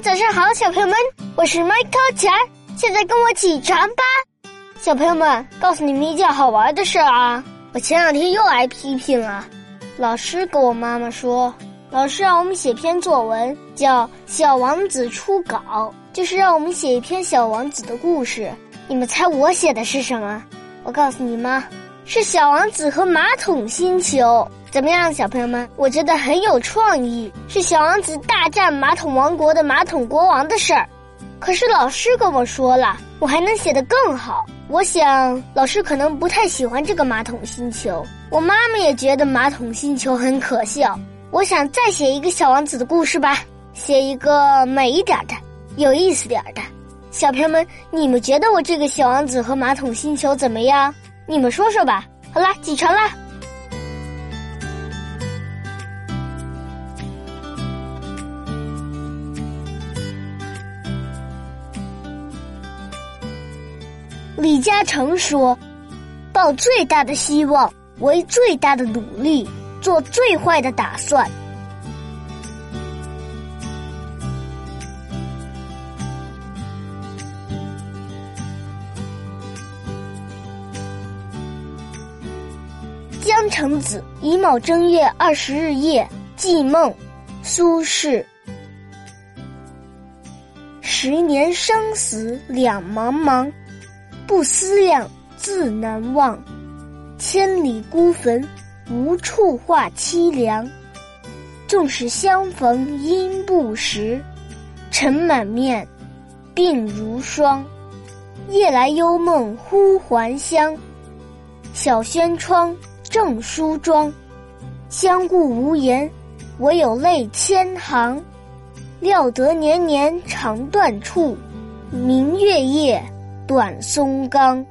早上好，小朋友们，我是 Michael 强，现在跟我起床吧。小朋友们，告诉你们一件好玩的事啊！我前两天又挨批评了，老师跟我妈妈说，老师让我们写篇作文，叫《小王子初稿》，就是让我们写一篇小王子的故事。你们猜我写的是什么？我告诉你们，是小王子和马桶星球。怎么样，小朋友们？我觉得很有创意，是小王子大战马桶王国的马桶国王的事儿。可是老师跟我说了，我还能写得更好。我想老师可能不太喜欢这个马桶星球，我妈妈也觉得马桶星球很可笑。我想再写一个小王子的故事吧，写一个美一点的、有意思点的。小朋友们，你们觉得我这个小王子和马桶星球怎么样？你们说说吧。好啦，起床啦。李嘉诚说：“抱最大的希望，为最大的努力，做最坏的打算。”江城子，乙卯正月二十日夜，寄梦，苏轼。十年生死两茫茫。不思量，自难忘。千里孤坟，无处话凄凉。纵使相逢应不识，尘满面，鬓如霜。夜来幽梦忽还乡，小轩窗，正梳妆。相顾无言，唯有泪千行。料得年年肠断处，明月夜。短松冈。